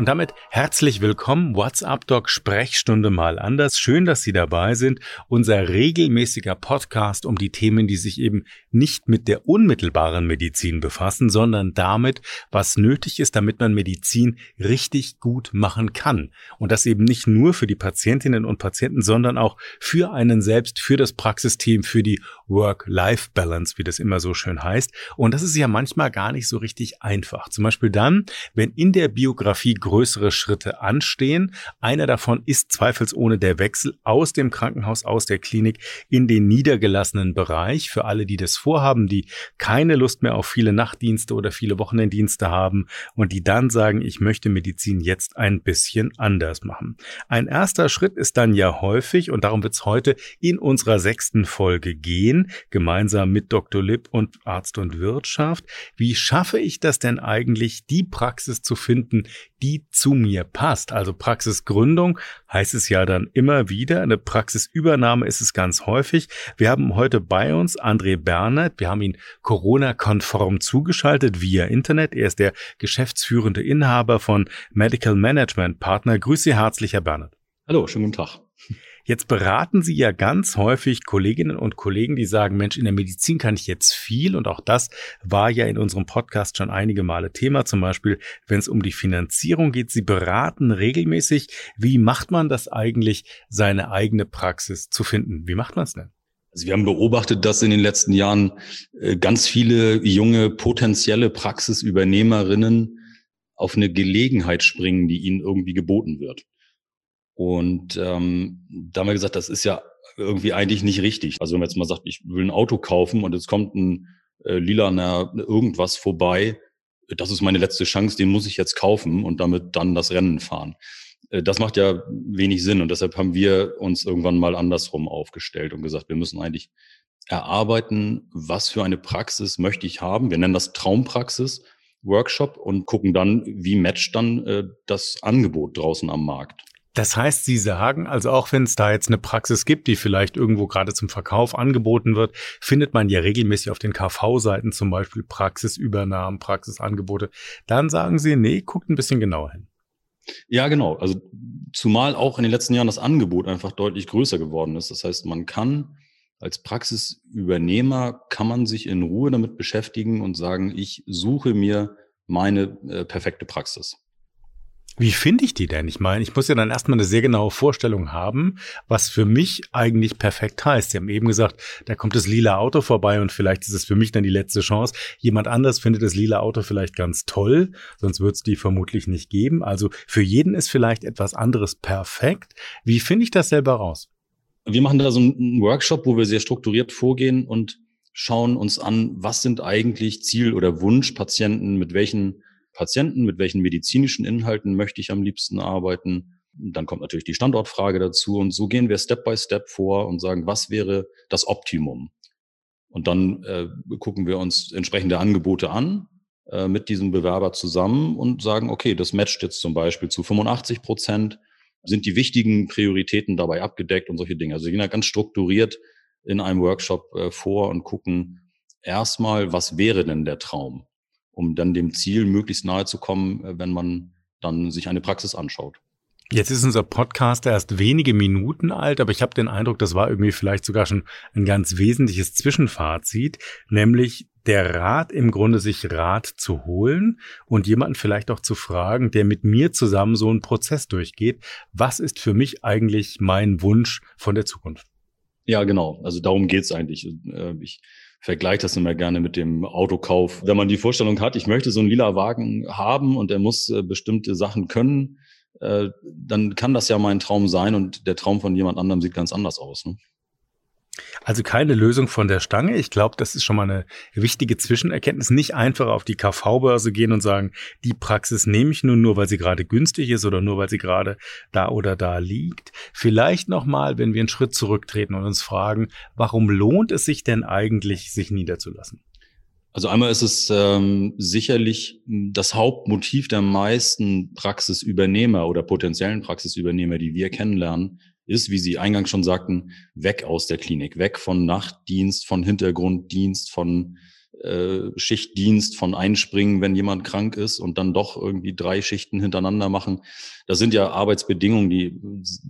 Und damit herzlich willkommen, WhatsApp Doc Sprechstunde mal anders. Schön, dass Sie dabei sind. Unser regelmäßiger Podcast um die Themen, die sich eben nicht mit der unmittelbaren Medizin befassen, sondern damit, was nötig ist, damit man Medizin richtig gut machen kann. Und das eben nicht nur für die Patientinnen und Patienten, sondern auch für einen selbst, für das Praxisteam, für die Work-Life-Balance, wie das immer so schön heißt. Und das ist ja manchmal gar nicht so richtig einfach. Zum Beispiel dann, wenn in der Biografie größere Schritte anstehen. Einer davon ist zweifelsohne der Wechsel aus dem Krankenhaus, aus der Klinik in den niedergelassenen Bereich. Für alle, die das vorhaben, die keine Lust mehr auf viele Nachtdienste oder viele Wochenenddienste haben und die dann sagen, ich möchte Medizin jetzt ein bisschen anders machen. Ein erster Schritt ist dann ja häufig, und darum wird es heute in unserer sechsten Folge gehen, gemeinsam mit Dr. Lipp und Arzt und Wirtschaft. Wie schaffe ich das denn eigentlich, die Praxis zu finden, die zu mir passt. Also Praxisgründung heißt es ja dann immer wieder. Eine Praxisübernahme ist es ganz häufig. Wir haben heute bei uns André Bernert. Wir haben ihn Corona-konform zugeschaltet via Internet. Er ist der geschäftsführende Inhaber von Medical Management Partner. Grüße herzlich, Herr Bernert. Hallo, schönen guten Tag. Jetzt beraten Sie ja ganz häufig Kolleginnen und Kollegen, die sagen, Mensch, in der Medizin kann ich jetzt viel. Und auch das war ja in unserem Podcast schon einige Male Thema. Zum Beispiel, wenn es um die Finanzierung geht. Sie beraten regelmäßig. Wie macht man das eigentlich, seine eigene Praxis zu finden? Wie macht man es denn? Also wir haben beobachtet, dass in den letzten Jahren äh, ganz viele junge potenzielle Praxisübernehmerinnen auf eine Gelegenheit springen, die ihnen irgendwie geboten wird. Und ähm, da haben wir gesagt, das ist ja irgendwie eigentlich nicht richtig. Also wenn man jetzt mal sagt, ich will ein Auto kaufen und es kommt ein äh, lilaner irgendwas vorbei, das ist meine letzte Chance, den muss ich jetzt kaufen und damit dann das Rennen fahren. Äh, das macht ja wenig Sinn und deshalb haben wir uns irgendwann mal andersrum aufgestellt und gesagt, wir müssen eigentlich erarbeiten, was für eine Praxis möchte ich haben. Wir nennen das Traumpraxis. Workshop und gucken dann, wie matcht dann äh, das Angebot draußen am Markt. Das heißt, Sie sagen, also auch wenn es da jetzt eine Praxis gibt, die vielleicht irgendwo gerade zum Verkauf angeboten wird, findet man ja regelmäßig auf den KV-Seiten zum Beispiel Praxisübernahmen, Praxisangebote. Dann sagen Sie, nee, guckt ein bisschen genauer hin. Ja, genau. Also zumal auch in den letzten Jahren das Angebot einfach deutlich größer geworden ist. Das heißt, man kann als Praxisübernehmer kann man sich in Ruhe damit beschäftigen und sagen, ich suche mir meine äh, perfekte Praxis. Wie finde ich die denn? Ich meine, ich muss ja dann erstmal eine sehr genaue Vorstellung haben, was für mich eigentlich perfekt heißt. Sie haben eben gesagt, da kommt das lila Auto vorbei und vielleicht ist es für mich dann die letzte Chance. Jemand anders findet das lila Auto vielleicht ganz toll, sonst wird es die vermutlich nicht geben. Also für jeden ist vielleicht etwas anderes perfekt. Wie finde ich das selber raus? Wir machen da so einen Workshop, wo wir sehr strukturiert vorgehen und schauen uns an, was sind eigentlich Ziel- oder Wunschpatienten, mit welchen Patienten, mit welchen medizinischen Inhalten möchte ich am liebsten arbeiten. Dann kommt natürlich die Standortfrage dazu und so gehen wir Step by Step vor und sagen, was wäre das Optimum? Und dann äh, gucken wir uns entsprechende Angebote an äh, mit diesem Bewerber zusammen und sagen, okay, das matcht jetzt zum Beispiel zu 85 Prozent. Sind die wichtigen Prioritäten dabei abgedeckt und solche Dinge? Also wir gehen da ganz strukturiert in einem Workshop äh, vor und gucken erstmal, was wäre denn der Traum? Um dann dem Ziel möglichst nahe zu kommen, äh, wenn man dann sich eine Praxis anschaut. Jetzt ist unser Podcast erst wenige Minuten alt, aber ich habe den Eindruck, das war irgendwie vielleicht sogar schon ein ganz wesentliches Zwischenfazit, nämlich der Rat im Grunde sich Rat zu holen und jemanden vielleicht auch zu fragen, der mit mir zusammen so einen Prozess durchgeht. Was ist für mich eigentlich mein Wunsch von der Zukunft? Ja, genau. Also darum geht's eigentlich. Äh, ich vergleiche das immer gerne mit dem Autokauf. Wenn man die Vorstellung hat, ich möchte so einen lila Wagen haben und er muss äh, bestimmte Sachen können, äh, dann kann das ja mein Traum sein und der Traum von jemand anderem sieht ganz anders aus. Ne? Also keine Lösung von der Stange. Ich glaube, das ist schon mal eine wichtige Zwischenerkenntnis. Nicht einfach auf die KV-Börse gehen und sagen, die Praxis nehme ich nur, nur weil sie gerade günstig ist oder nur weil sie gerade da oder da liegt. Vielleicht nochmal, wenn wir einen Schritt zurücktreten und uns fragen, warum lohnt es sich denn eigentlich, sich niederzulassen? Also einmal ist es ähm, sicherlich das Hauptmotiv der meisten Praxisübernehmer oder potenziellen Praxisübernehmer, die wir kennenlernen, ist, wie Sie eingangs schon sagten, weg aus der Klinik, weg von Nachtdienst, von Hintergrunddienst, von äh, Schichtdienst, von Einspringen, wenn jemand krank ist und dann doch irgendwie drei Schichten hintereinander machen. Das sind ja Arbeitsbedingungen, die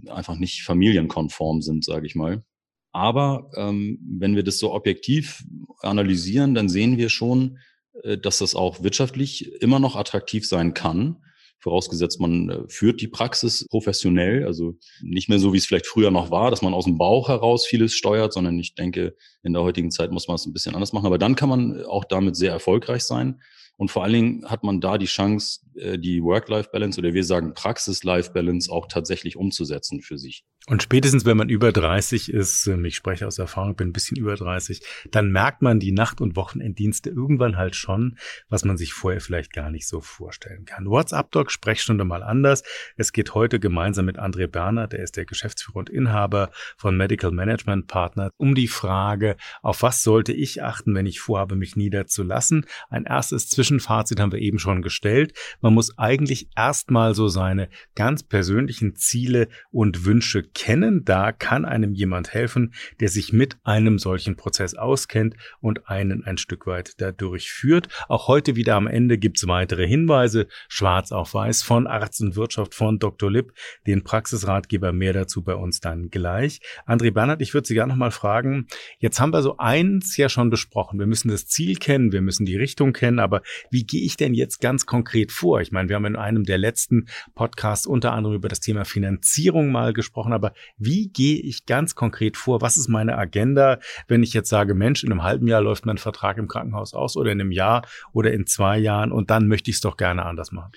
einfach nicht familienkonform sind, sage ich mal. Aber ähm, wenn wir das so objektiv analysieren, dann sehen wir schon, äh, dass das auch wirtschaftlich immer noch attraktiv sein kann. Vorausgesetzt, man äh, führt die Praxis professionell, also nicht mehr so, wie es vielleicht früher noch war, dass man aus dem Bauch heraus vieles steuert, sondern ich denke, in der heutigen Zeit muss man es ein bisschen anders machen. Aber dann kann man auch damit sehr erfolgreich sein. Und vor allen Dingen hat man da die Chance, äh, die Work-Life-Balance oder wir sagen Praxis-Life-Balance auch tatsächlich umzusetzen für sich. Und spätestens, wenn man über 30 ist, ähm, ich spreche aus Erfahrung, bin ein bisschen über 30, dann merkt man die Nacht- und Wochenenddienste irgendwann halt schon, was man sich vorher vielleicht gar nicht so vorstellen kann. WhatsApp-Doc, Sprechstunde mal anders. Es geht heute gemeinsam mit André Berner, der ist der Geschäftsführer und Inhaber von Medical Management Partner, um die Frage, auf was sollte ich achten, wenn ich vorhabe, mich niederzulassen. Ein erstes Zwischenfazit haben wir eben schon gestellt. Man muss eigentlich erstmal so seine ganz persönlichen Ziele und Wünsche kennen. Da kann einem jemand helfen, der sich mit einem solchen Prozess auskennt und einen ein Stück weit dadurch führt. Auch heute wieder am Ende gibt's weitere Hinweise, schwarz auf weiß, von Arzt und Wirtschaft von Dr. Lipp, den Praxisratgeber. Mehr dazu bei uns dann gleich. André Bernhard, ich würde Sie gerne noch mal fragen, jetzt haben wir so eins ja schon besprochen. Wir müssen das Ziel kennen, wir müssen die Richtung kennen, aber wie gehe ich denn jetzt ganz konkret vor? Ich meine, wir haben in einem der letzten Podcasts unter anderem über das Thema Finanzierung mal gesprochen, aber wie gehe ich ganz konkret vor? Was ist meine Agenda, wenn ich jetzt sage, Mensch, in einem halben Jahr läuft mein Vertrag im Krankenhaus aus oder in einem Jahr oder in zwei Jahren und dann möchte ich es doch gerne anders machen?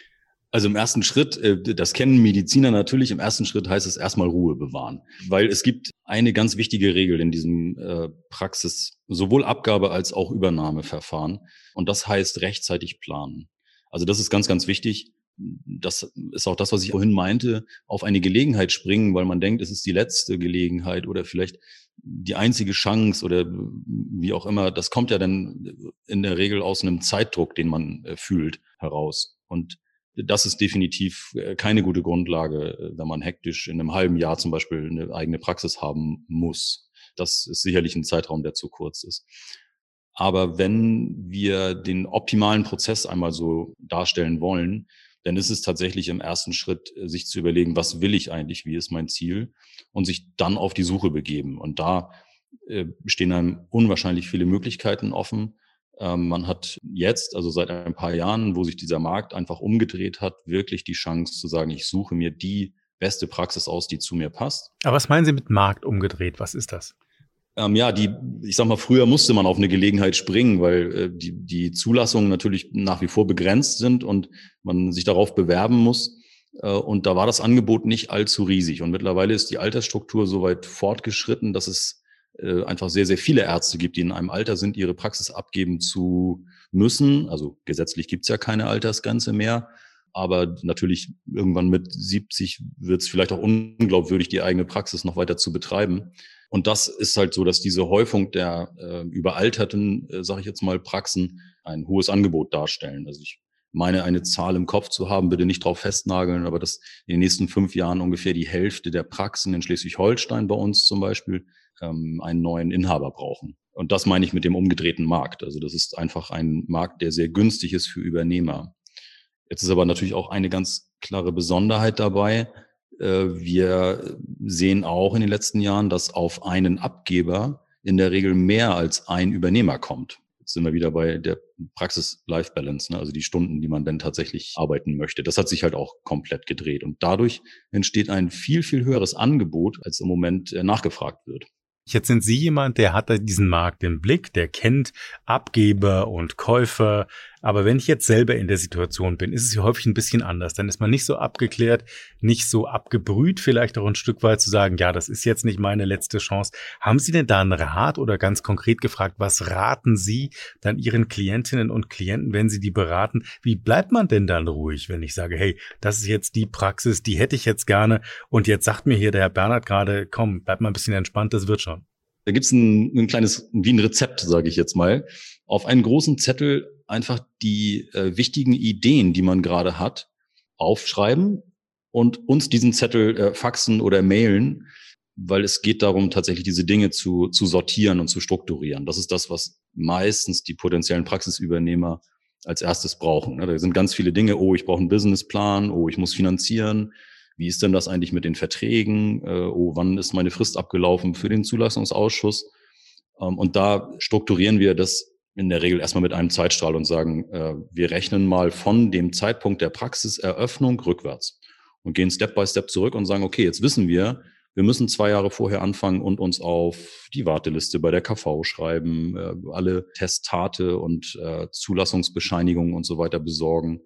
Also im ersten Schritt, äh, das kennen Mediziner natürlich, im ersten Schritt heißt es erstmal Ruhe bewahren, weil es gibt eine ganz wichtige Regel in diesem äh, Praxis, sowohl Abgabe als auch Übernahmeverfahren und das heißt rechtzeitig planen. Also das ist ganz, ganz wichtig das ist auch das, was ich vorhin meinte, auf eine Gelegenheit springen, weil man denkt, es ist die letzte Gelegenheit oder vielleicht die einzige Chance oder wie auch immer. Das kommt ja dann in der Regel aus einem Zeitdruck, den man äh, fühlt, heraus. Und das ist definitiv äh, keine gute Grundlage, äh, wenn man hektisch in einem halben Jahr zum Beispiel eine eigene Praxis haben muss. Das ist sicherlich ein Zeitraum, der zu kurz ist. Aber wenn wir den optimalen Prozess einmal so darstellen wollen, dann ist es tatsächlich im ersten Schritt, äh, sich zu überlegen, was will ich eigentlich, wie ist mein Ziel und sich dann auf die Suche begeben. Und da äh, stehen einem unwahrscheinlich viele Möglichkeiten offen. Ähm, man hat jetzt, also seit ein paar Jahren, wo sich dieser Markt einfach umgedreht hat, wirklich die Chance zu sagen, ich suche mir die beste Praxis aus, die zu mir passt. Aber was meinen Sie mit Markt umgedreht? Was ist das? Ähm, ja, die, ich sag mal, früher musste man auf eine Gelegenheit springen, weil äh, die, die Zulassungen natürlich nach wie vor begrenzt sind und man sich darauf bewerben muss. Äh, und da war das Angebot nicht allzu riesig. Und mittlerweile ist die Altersstruktur so weit fortgeschritten, dass es äh, einfach sehr, sehr viele Ärzte gibt, die in einem Alter sind, ihre Praxis abgeben zu müssen. Also gesetzlich gibt's ja keine Altersgrenze mehr. Aber natürlich irgendwann mit 70 wird es vielleicht auch unglaubwürdig, die eigene Praxis noch weiter zu betreiben. Und das ist halt so, dass diese Häufung der äh, überalterten, äh, sage ich jetzt mal, Praxen ein hohes Angebot darstellen. Also ich meine, eine Zahl im Kopf zu haben, bitte nicht drauf festnageln, aber dass in den nächsten fünf Jahren ungefähr die Hälfte der Praxen in Schleswig-Holstein bei uns zum Beispiel ähm, einen neuen Inhaber brauchen. Und das meine ich mit dem umgedrehten Markt. Also das ist einfach ein Markt, der sehr günstig ist für Übernehmer. Jetzt ist aber natürlich auch eine ganz klare Besonderheit dabei. Äh, wir sehen auch in den letzten Jahren, dass auf einen Abgeber in der Regel mehr als ein Übernehmer kommt. Jetzt sind wir wieder bei der Praxis-Life-Balance, ne? also die Stunden, die man dann tatsächlich arbeiten möchte. Das hat sich halt auch komplett gedreht. Und dadurch entsteht ein viel, viel höheres Angebot, als im Moment äh, nachgefragt wird. Jetzt sind Sie jemand, der hat diesen Markt im Blick, der kennt Abgeber und Käufer, aber wenn ich jetzt selber in der Situation bin, ist es ja häufig ein bisschen anders. Dann ist man nicht so abgeklärt, nicht so abgebrüht, vielleicht auch ein Stück weit zu sagen, ja, das ist jetzt nicht meine letzte Chance. Haben Sie denn da einen Rat oder ganz konkret gefragt, was raten Sie dann Ihren Klientinnen und Klienten, wenn Sie die beraten? Wie bleibt man denn dann ruhig, wenn ich sage, hey, das ist jetzt die Praxis, die hätte ich jetzt gerne und jetzt sagt mir hier der Herr Bernhard gerade, komm, bleib mal ein bisschen entspannt, das wird schon. Da gibt's ein, ein kleines, wie ein Rezept, sage ich jetzt mal. Auf einen großen Zettel einfach die äh, wichtigen Ideen, die man gerade hat, aufschreiben und uns diesen Zettel äh, faxen oder mailen, weil es geht darum, tatsächlich diese Dinge zu, zu sortieren und zu strukturieren. Das ist das, was meistens die potenziellen Praxisübernehmer als erstes brauchen. Da sind ganz viele Dinge, oh, ich brauche einen Businessplan, oh, ich muss finanzieren, wie ist denn das eigentlich mit den Verträgen, äh, oh, wann ist meine Frist abgelaufen für den Zulassungsausschuss? Ähm, und da strukturieren wir das in der Regel erstmal mit einem Zeitstrahl und sagen, äh, wir rechnen mal von dem Zeitpunkt der Praxiseröffnung rückwärts und gehen Step by Step zurück und sagen, okay, jetzt wissen wir, wir müssen zwei Jahre vorher anfangen und uns auf die Warteliste bei der KV schreiben, äh, alle Testate und äh, Zulassungsbescheinigungen und so weiter besorgen,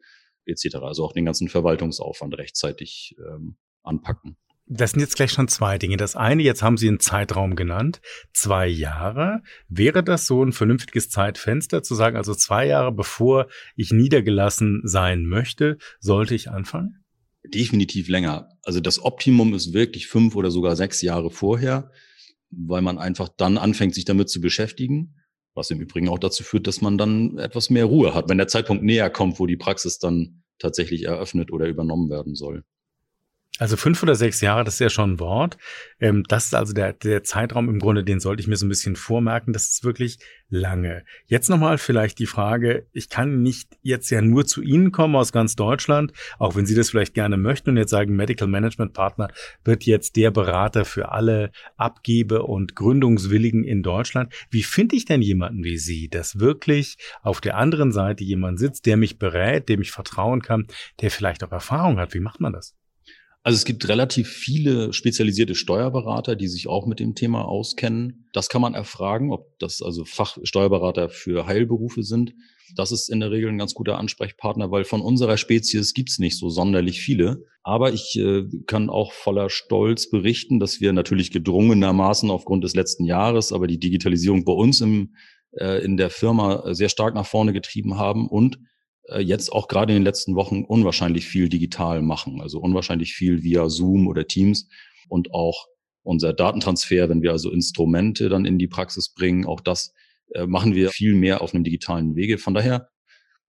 etc. Also auch den ganzen Verwaltungsaufwand rechtzeitig ähm, anpacken. Das sind jetzt gleich schon zwei Dinge. Das eine, jetzt haben Sie einen Zeitraum genannt, zwei Jahre. Wäre das so ein vernünftiges Zeitfenster zu sagen, also zwei Jahre bevor ich niedergelassen sein möchte, sollte ich anfangen? Definitiv länger. Also das Optimum ist wirklich fünf oder sogar sechs Jahre vorher, weil man einfach dann anfängt, sich damit zu beschäftigen. Was im Übrigen auch dazu führt, dass man dann etwas mehr Ruhe hat, wenn der Zeitpunkt näher kommt, wo die Praxis dann tatsächlich eröffnet oder übernommen werden soll. Also fünf oder sechs Jahre, das ist ja schon ein Wort. Ähm, das ist also der, der Zeitraum im Grunde, den sollte ich mir so ein bisschen vormerken. Das ist wirklich lange. Jetzt nochmal vielleicht die Frage, ich kann nicht jetzt ja nur zu Ihnen kommen aus ganz Deutschland, auch wenn Sie das vielleicht gerne möchten und jetzt sagen, Medical Management Partner wird jetzt der Berater für alle Abgebe- und Gründungswilligen in Deutschland. Wie finde ich denn jemanden wie Sie, dass wirklich auf der anderen Seite jemand sitzt, der mich berät, dem ich vertrauen kann, der vielleicht auch Erfahrung hat? Wie macht man das? Also es gibt relativ viele spezialisierte Steuerberater, die sich auch mit dem Thema auskennen. Das kann man erfragen, ob das also Fachsteuerberater für Heilberufe sind. Das ist in der Regel ein ganz guter Ansprechpartner, weil von unserer Spezies gibt's nicht so sonderlich viele. Aber ich äh, kann auch voller Stolz berichten, dass wir natürlich gedrungenermaßen aufgrund des letzten Jahres, aber die Digitalisierung bei uns im, äh, in der Firma sehr stark nach vorne getrieben haben und jetzt auch gerade in den letzten Wochen unwahrscheinlich viel digital machen, also unwahrscheinlich viel via Zoom oder Teams und auch unser Datentransfer, wenn wir also Instrumente dann in die Praxis bringen, auch das äh, machen wir viel mehr auf einem digitalen Wege. Von daher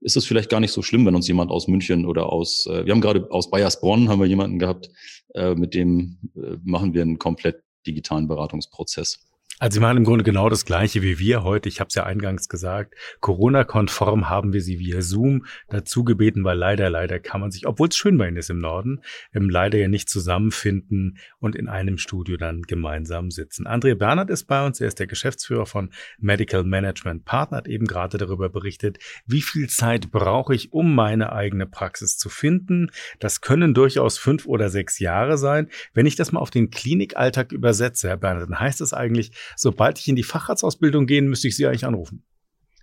ist es vielleicht gar nicht so schlimm, wenn uns jemand aus München oder aus, äh, wir haben gerade aus Bayersbronn haben wir jemanden gehabt, äh, mit dem äh, machen wir einen komplett digitalen Beratungsprozess. Also sie machen im Grunde genau das Gleiche wie wir heute. Ich habe es ja eingangs gesagt. Corona-konform haben wir sie via Zoom dazu gebeten, weil leider, leider kann man sich, obwohl es schön bei Ihnen ist im Norden, ähm, leider ja nicht zusammenfinden und in einem Studio dann gemeinsam sitzen. André Bernhard ist bei uns. Er ist der Geschäftsführer von Medical Management Partner, hat eben gerade darüber berichtet, wie viel Zeit brauche ich, um meine eigene Praxis zu finden. Das können durchaus fünf oder sechs Jahre sein. Wenn ich das mal auf den Klinikalltag übersetze, Herr Bernhard, dann heißt es eigentlich, sobald ich in die Facharztausbildung gehen, müsste ich Sie eigentlich anrufen.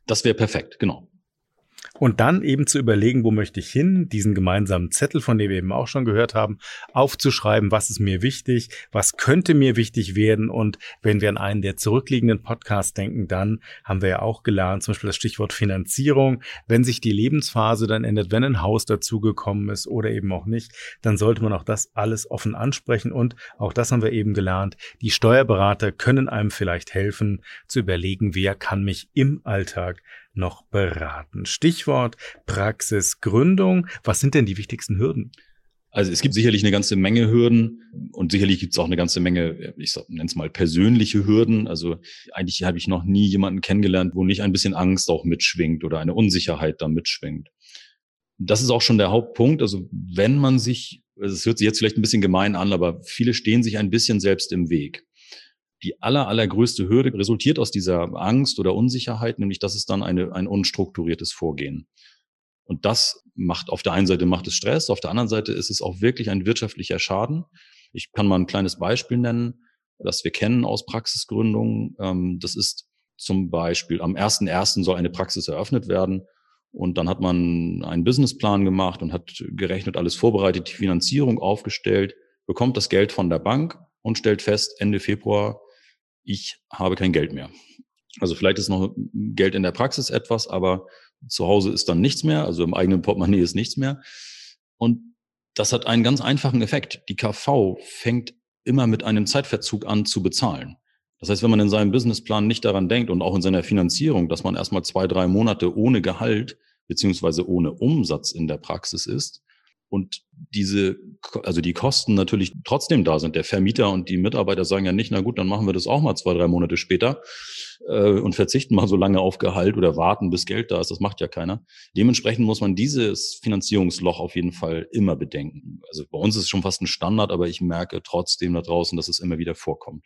Das wäre perfekt, genau. Und dann eben zu überlegen, wo möchte ich hin, diesen gemeinsamen Zettel, von dem wir eben auch schon gehört haben, aufzuschreiben, was ist mir wichtig, was könnte mir wichtig werden. Und wenn wir an einen der zurückliegenden Podcasts denken, dann haben wir ja auch gelernt, zum Beispiel das Stichwort Finanzierung. Wenn sich die Lebensphase dann ändert, wenn ein Haus dazugekommen ist oder eben auch nicht, dann sollte man auch das alles offen ansprechen. Und auch das haben wir eben gelernt. Die Steuerberater können einem vielleicht helfen zu überlegen, wer kann mich im Alltag noch beraten? Stichwort Praxisgründung. Was sind denn die wichtigsten Hürden? Also es gibt sicherlich eine ganze Menge Hürden und sicherlich gibt es auch eine ganze Menge, ich nenne es mal persönliche Hürden. Also eigentlich habe ich noch nie jemanden kennengelernt, wo nicht ein bisschen Angst auch mitschwingt oder eine Unsicherheit da mitschwingt. Das ist auch schon der Hauptpunkt. Also wenn man sich, also es hört sich jetzt vielleicht ein bisschen gemein an, aber viele stehen sich ein bisschen selbst im Weg die aller, allergrößte Hürde resultiert aus dieser Angst oder Unsicherheit, nämlich dass es dann eine, ein unstrukturiertes Vorgehen. Und das macht auf der einen Seite macht es Stress, auf der anderen Seite ist es auch wirklich ein wirtschaftlicher Schaden. Ich kann mal ein kleines Beispiel nennen, das wir kennen aus Praxisgründungen. Ähm, das ist zum Beispiel am 1.1. soll eine Praxis eröffnet werden. Und dann hat man einen Businessplan gemacht und hat gerechnet, alles vorbereitet, die Finanzierung aufgestellt, bekommt das Geld von der Bank und stellt fest, Ende Februar, ich habe kein Geld mehr. Also vielleicht ist noch Geld in der Praxis etwas, aber zu Hause ist dann nichts mehr, also im eigenen Portemonnaie ist nichts mehr. Und das hat einen ganz einfachen Effekt. Die KV fängt immer mit einem Zeitverzug an zu bezahlen. Das heißt, wenn man in seinem Businessplan nicht daran denkt und auch in seiner Finanzierung, dass man erstmal zwei, drei Monate ohne Gehalt beziehungsweise ohne Umsatz in der Praxis ist und diese, also die Kosten natürlich trotzdem da sind. Der Vermieter und die Mitarbeiter sagen ja nicht, na gut, dann machen wir das auch mal zwei, drei Monate später äh, und verzichten mal so lange auf Gehalt oder warten, bis Geld da ist. Das macht ja keiner. Dementsprechend muss man dieses Finanzierungsloch auf jeden Fall immer bedenken. Also bei uns ist es schon fast ein Standard, aber ich merke trotzdem da draußen, dass es immer wieder vorkommt.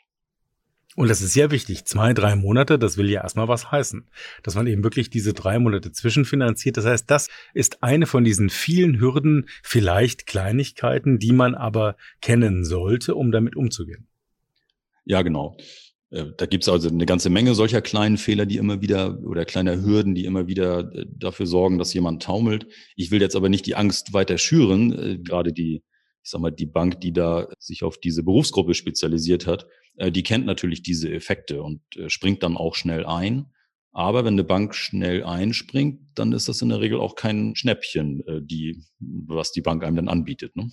Und das ist sehr wichtig. Zwei, drei Monate, das will ja erstmal was heißen. Dass man eben wirklich diese drei Monate zwischenfinanziert. Das heißt, das ist eine von diesen vielen Hürden, vielleicht Kleinigkeiten, die man aber kennen sollte, um damit umzugehen. Ja, genau. Äh, da gibt es also eine ganze Menge solcher kleinen Fehler, die immer wieder oder kleiner Hürden, die immer wieder äh, dafür sorgen, dass jemand taumelt. Ich will jetzt aber nicht die Angst weiter schüren. Äh, gerade die ich sag mal, die Bank, die da sich auf diese Berufsgruppe spezialisiert hat, äh, die kennt natürlich diese Effekte und äh, springt dann auch schnell ein. Aber wenn eine Bank schnell einspringt, dann ist das in der Regel auch kein Schnäppchen, äh, die, was die Bank einem dann anbietet. Ne?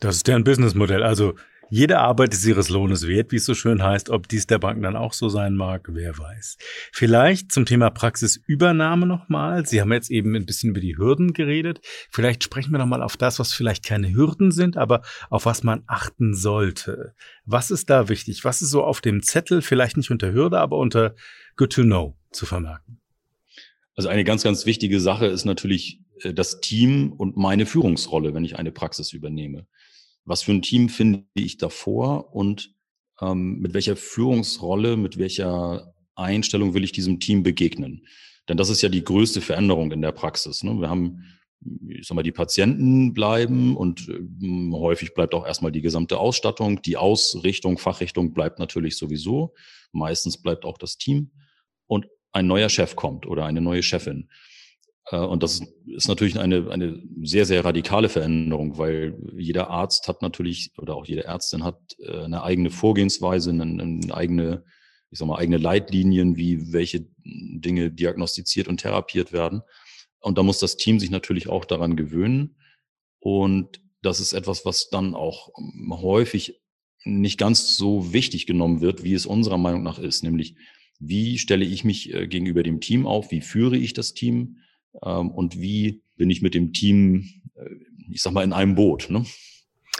Das ist deren Businessmodell. Also jede Arbeit ist ihres Lohnes wert, wie es so schön heißt. Ob dies der Bank dann auch so sein mag, wer weiß. Vielleicht zum Thema Praxisübernahme nochmal. Sie haben jetzt eben ein bisschen über die Hürden geredet. Vielleicht sprechen wir nochmal auf das, was vielleicht keine Hürden sind, aber auf was man achten sollte. Was ist da wichtig? Was ist so auf dem Zettel, vielleicht nicht unter Hürde, aber unter Good to Know zu vermerken? Also eine ganz, ganz wichtige Sache ist natürlich äh, das Team und meine Führungsrolle, wenn ich eine Praxis übernehme was für ein Team finde ich davor und ähm, mit welcher Führungsrolle, mit welcher Einstellung will ich diesem Team begegnen. Denn das ist ja die größte Veränderung in der Praxis. Ne? Wir haben, ich sag mal, die Patienten bleiben und äh, häufig bleibt auch erstmal die gesamte Ausstattung. Die Ausrichtung, Fachrichtung bleibt natürlich sowieso. Meistens bleibt auch das Team. Und ein neuer Chef kommt oder eine neue Chefin. Äh, und das ist natürlich eine, eine sehr, sehr radikale Veränderung, weil jeder Arzt hat natürlich oder auch jede Ärztin hat äh, eine eigene Vorgehensweise, eine, eine eigene, ich sag mal, eigene Leitlinien, wie welche Dinge diagnostiziert und therapiert werden. Und da muss das Team sich natürlich auch daran gewöhnen. Und das ist etwas, was dann auch häufig nicht ganz so wichtig genommen wird, wie es unserer Meinung nach ist. Nämlich, wie stelle ich mich äh, gegenüber dem Team auf? Wie führe ich das Team? Ähm, und wie bin ich mit dem Team, äh, ich sag mal, in einem Boot. Ne?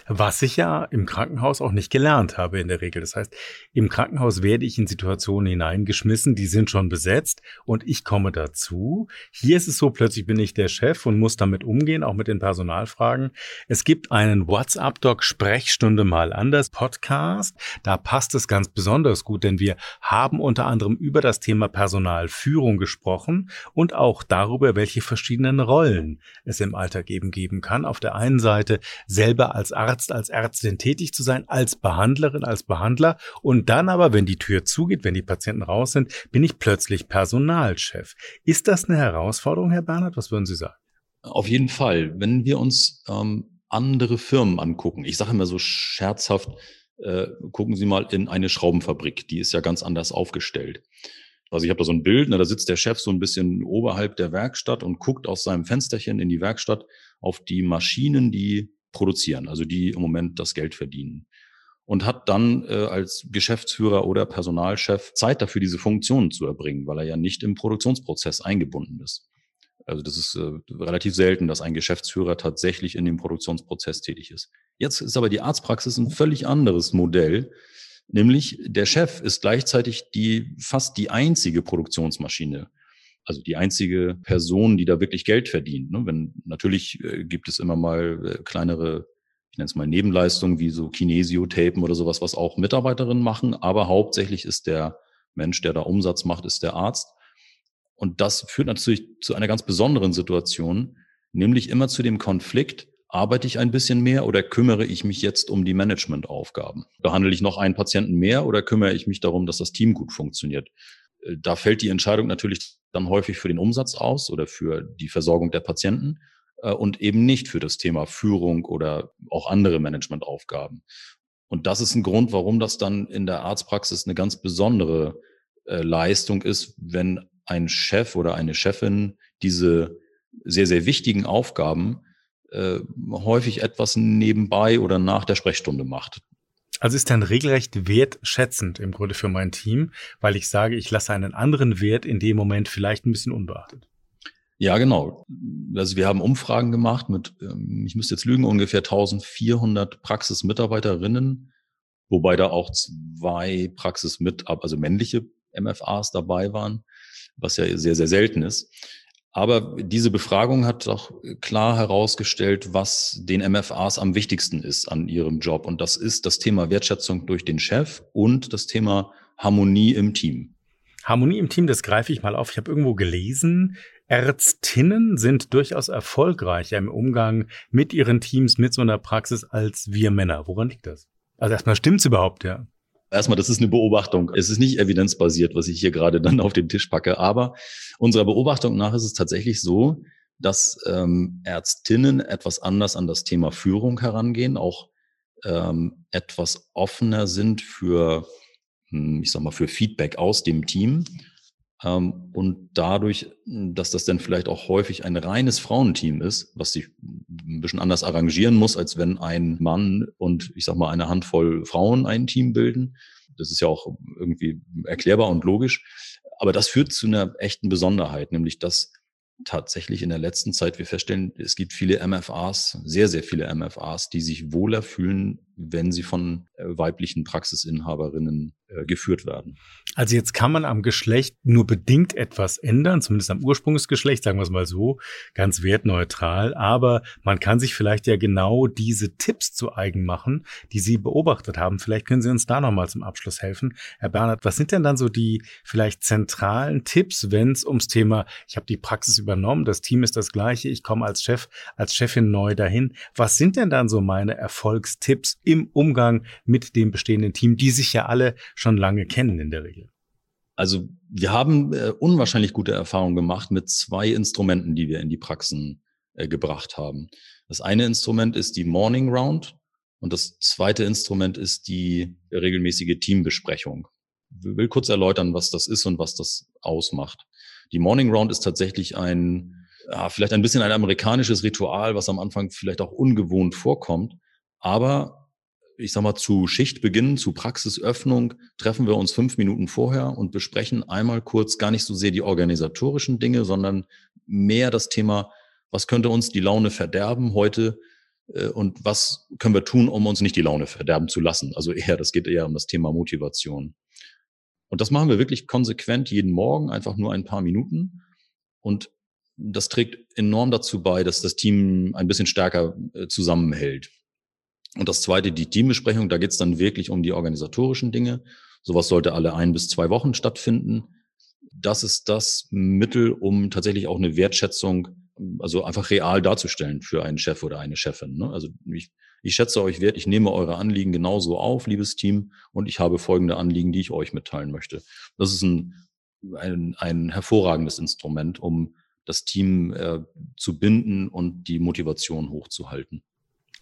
Was ich ja im Krankenhaus auch nicht gelernt habe in der Regel. Das heißt, im Krankenhaus werde ich in Situationen hineingeschmissen, die sind schon besetzt und ich komme dazu. Hier ist es so, plötzlich bin ich der Chef und muss damit umgehen, auch mit den Personalfragen. Es gibt einen WhatsApp-Doc Sprechstunde mal anders Podcast. Da passt es ganz besonders gut, denn wir haben unter anderem über das Thema Personalführung gesprochen und auch darüber, welche verschiedenen Rollen es im Alltag eben geben kann. Auf der einen Seite selber als Arzt Arzt, als Ärztin tätig zu sein, als Behandlerin, als Behandler. Und dann aber, wenn die Tür zugeht, wenn die Patienten raus sind, bin ich plötzlich Personalchef. Ist das eine Herausforderung, Herr Bernhard? Was würden Sie sagen? Auf jeden Fall. Wenn wir uns ähm, andere Firmen angucken, ich sage immer so scherzhaft, äh, gucken Sie mal in eine Schraubenfabrik, die ist ja ganz anders aufgestellt. Also ich habe da so ein Bild, ne, da sitzt der Chef so ein bisschen oberhalb der Werkstatt und guckt aus seinem Fensterchen in die Werkstatt auf die Maschinen, die produzieren, also die im Moment das Geld verdienen. Und hat dann äh, als Geschäftsführer oder Personalchef Zeit dafür, diese Funktionen zu erbringen, weil er ja nicht im Produktionsprozess eingebunden ist. Also das ist äh, relativ selten, dass ein Geschäftsführer tatsächlich in dem Produktionsprozess tätig ist. Jetzt ist aber die Arztpraxis ein völlig anderes Modell, nämlich der Chef ist gleichzeitig die fast die einzige Produktionsmaschine also die einzige Person, die da wirklich Geld verdient. Ne? Wenn natürlich äh, gibt es immer mal äh, kleinere, ich nenne es mal Nebenleistungen wie so Kinesiotapen oder sowas, was auch Mitarbeiterinnen machen, aber hauptsächlich ist der Mensch, der da Umsatz macht, ist der Arzt. Und das führt natürlich zu einer ganz besonderen Situation, nämlich immer zu dem Konflikt, arbeite ich ein bisschen mehr oder kümmere ich mich jetzt um die Managementaufgaben? Behandle ich noch einen Patienten mehr oder kümmere ich mich darum, dass das Team gut funktioniert? Da fällt die Entscheidung natürlich dann häufig für den Umsatz aus oder für die Versorgung der Patienten äh, und eben nicht für das Thema Führung oder auch andere Managementaufgaben. Und das ist ein Grund, warum das dann in der Arztpraxis eine ganz besondere äh, Leistung ist, wenn ein Chef oder eine Chefin diese sehr, sehr wichtigen Aufgaben äh, häufig etwas nebenbei oder nach der Sprechstunde macht. Also ist dann regelrecht wertschätzend im Grunde für mein Team, weil ich sage, ich lasse einen anderen Wert in dem Moment vielleicht ein bisschen unbeachtet. Ja, genau. Also wir haben Umfragen gemacht mit, ähm, ich müsste jetzt lügen, ungefähr 1400 Praxismitarbeiterinnen, wobei da auch zwei Praxismit, also männliche MFAs dabei waren, was ja sehr, sehr selten ist. Aber diese Befragung hat auch klar herausgestellt, was den MFAs am wichtigsten ist an ihrem Job. Und das ist das Thema Wertschätzung durch den Chef und das Thema Harmonie im Team. Harmonie im Team, das greife ich mal auf. Ich habe irgendwo gelesen, Ärztinnen sind durchaus erfolgreicher im Umgang mit ihren Teams, mit so einer Praxis als wir Männer. Woran liegt das? Also erstmal stimmt's überhaupt, ja? Erstmal, das ist eine Beobachtung. Es ist nicht evidenzbasiert, was ich hier gerade dann auf den Tisch packe. Aber unserer Beobachtung nach ist es tatsächlich so, dass ähm, Ärztinnen etwas anders an das Thema Führung herangehen, auch ähm, etwas offener sind für, hm, ich sag mal, für Feedback aus dem Team und dadurch, dass das dann vielleicht auch häufig ein reines Frauenteam ist, was sich ein bisschen anders arrangieren muss, als wenn ein Mann und ich sag mal eine Handvoll Frauen ein Team bilden. Das ist ja auch irgendwie erklärbar und logisch. Aber das führt zu einer echten Besonderheit, nämlich dass tatsächlich in der letzten Zeit wir feststellen, es gibt viele MFAs, sehr, sehr viele MFAs, die sich wohler fühlen, wenn sie von äh, weiblichen Praxisinhaberinnen äh, geführt werden. Also jetzt kann man am Geschlecht nur bedingt etwas ändern, zumindest am Ursprungsgeschlecht, sagen wir es mal so, ganz wertneutral. Aber man kann sich vielleicht ja genau diese Tipps zu eigen machen, die Sie beobachtet haben. Vielleicht können Sie uns da nochmal zum Abschluss helfen. Herr Bernhard, was sind denn dann so die vielleicht zentralen Tipps, wenn es ums Thema, ich habe die Praxis übernommen, das Team ist das gleiche, ich komme als Chef, als Chefin neu dahin. Was sind denn dann so meine Erfolgstipps im Umgang mit dem bestehenden Team, die sich ja alle schon lange kennen in der Regel? Also wir haben äh, unwahrscheinlich gute Erfahrungen gemacht mit zwei Instrumenten, die wir in die Praxen äh, gebracht haben. Das eine Instrument ist die Morning Round und das zweite Instrument ist die regelmäßige Teambesprechung. Ich will kurz erläutern, was das ist und was das ausmacht. Die Morning Round ist tatsächlich ein, ja, vielleicht ein bisschen ein amerikanisches Ritual, was am Anfang vielleicht auch ungewohnt vorkommt, aber ich sag mal, zu Schichtbeginn, zu Praxisöffnung treffen wir uns fünf Minuten vorher und besprechen einmal kurz gar nicht so sehr die organisatorischen Dinge, sondern mehr das Thema, was könnte uns die Laune verderben heute äh, und was können wir tun, um uns nicht die Laune verderben zu lassen. Also eher, das geht eher um das Thema Motivation. Und das machen wir wirklich konsequent jeden Morgen, einfach nur ein paar Minuten. Und das trägt enorm dazu bei, dass das Team ein bisschen stärker äh, zusammenhält. Und das zweite, die Teambesprechung, da geht es dann wirklich um die organisatorischen Dinge. Sowas sollte alle ein bis zwei Wochen stattfinden. Das ist das Mittel, um tatsächlich auch eine Wertschätzung, also einfach real darzustellen für einen Chef oder eine Chefin. Ne? Also ich, ich schätze euch wert, ich nehme eure Anliegen genauso auf, liebes Team, und ich habe folgende Anliegen, die ich euch mitteilen möchte. Das ist ein, ein, ein hervorragendes Instrument, um das Team äh, zu binden und die Motivation hochzuhalten.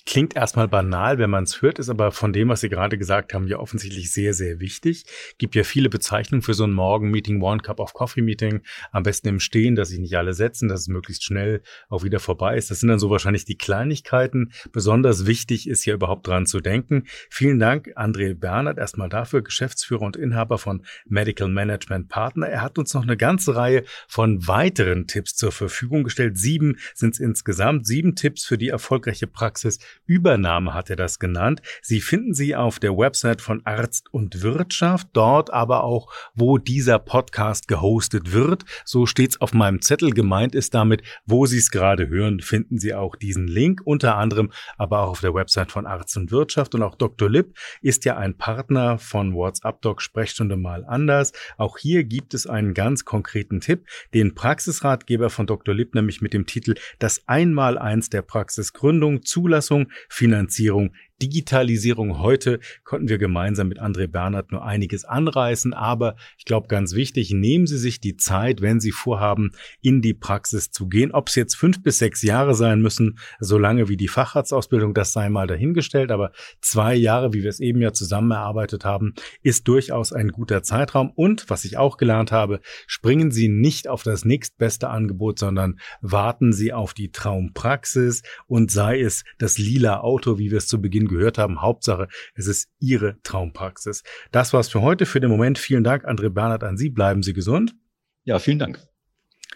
Klingt erstmal banal, wenn man es hört, ist aber von dem, was Sie gerade gesagt haben, ja offensichtlich sehr, sehr wichtig. Gibt ja viele Bezeichnungen für so ein Morgen-Meeting, One Cup of Coffee-Meeting. Am besten im Stehen, dass sich nicht alle setzen, dass es möglichst schnell auch wieder vorbei ist. Das sind dann so wahrscheinlich die Kleinigkeiten. Besonders wichtig ist hier überhaupt dran zu denken. Vielen Dank, André Bernhard, erstmal dafür, Geschäftsführer und Inhaber von Medical Management Partner. Er hat uns noch eine ganze Reihe von weiteren Tipps zur Verfügung gestellt. Sieben sind es insgesamt. Sieben Tipps für die erfolgreiche Praxis Übernahme hat er das genannt. Sie finden sie auf der Website von Arzt und Wirtschaft, dort aber auch, wo dieser Podcast gehostet wird. So steht's auf meinem Zettel. Gemeint ist damit, wo Sie es gerade hören, finden Sie auch diesen Link, unter anderem aber auch auf der Website von Arzt und Wirtschaft. Und auch Dr. Lipp ist ja ein Partner von WhatsApp Doc Sprechstunde mal anders. Auch hier gibt es einen ganz konkreten Tipp, den Praxisratgeber von Dr. Lipp, nämlich mit dem Titel Das Einmaleins der Praxisgründung, Zulassung, Finanzierung Digitalisierung heute konnten wir gemeinsam mit André Bernhard nur einiges anreißen, aber ich glaube ganz wichtig, nehmen Sie sich die Zeit, wenn Sie vorhaben, in die Praxis zu gehen. Ob es jetzt fünf bis sechs Jahre sein müssen, so lange wie die Facharztausbildung, das sei mal dahingestellt, aber zwei Jahre, wie wir es eben ja zusammen erarbeitet haben, ist durchaus ein guter Zeitraum. Und was ich auch gelernt habe, springen Sie nicht auf das nächstbeste Angebot, sondern warten Sie auf die Traumpraxis und sei es das lila Auto, wie wir es zu Beginn vielen gehört haben. Hauptsache, es ist Ihre Traumpraxis. Das war's für heute. Für den Moment vielen Dank, André Bernhard, an Sie. Bleiben Sie gesund. Ja, vielen Dank.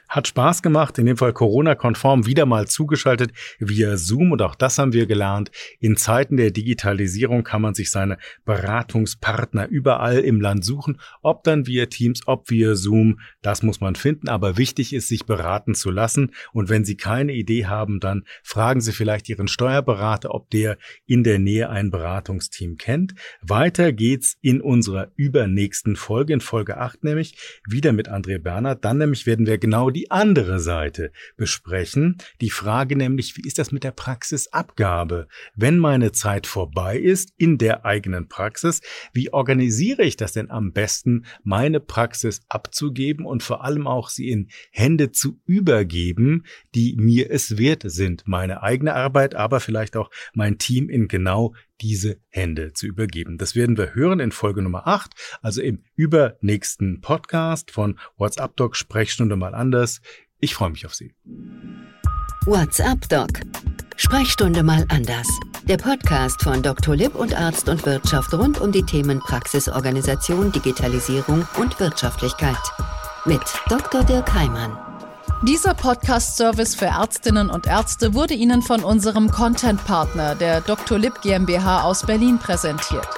Hat Spaß gemacht, in dem Fall Corona-konform wieder mal zugeschaltet via Zoom und auch das haben wir gelernt. In Zeiten der Digitalisierung kann man sich seine Beratungspartner überall im Land suchen, ob dann via Teams, ob via Zoom, das muss man finden, aber wichtig ist, sich beraten zu lassen und wenn Sie keine Idee haben, dann fragen Sie vielleicht Ihren Steuerberater, ob der in der Nähe ein Beratungsteam kennt. Weiter geht's in unserer übernächsten Folge, in Folge 8 nämlich, wieder mit André Berner. Dann nämlich werden wir genau die andere Seite besprechen. Die Frage nämlich, wie ist das mit der Praxisabgabe? Wenn meine Zeit vorbei ist in der eigenen Praxis, wie organisiere ich das denn am besten, meine Praxis abzugeben und vor allem auch sie in Hände zu übergeben, die mir es wert sind, meine eigene Arbeit, aber vielleicht auch mein Team in genau diese Hände zu übergeben. Das werden wir hören in Folge Nummer 8, also im übernächsten Podcast von WhatsApp Doc Sprechstunde mal anders. Ich freue mich auf Sie. WhatsApp Doc. Sprechstunde mal anders. Der Podcast von Dr. Lipp und Arzt und Wirtschaft rund um die Themen Praxisorganisation, Digitalisierung und Wirtschaftlichkeit. Mit Dr. Dirk Heimann. Dieser Podcast-Service für Ärztinnen und Ärzte wurde Ihnen von unserem Content-Partner, der Dr. Lipp GmbH aus Berlin, präsentiert.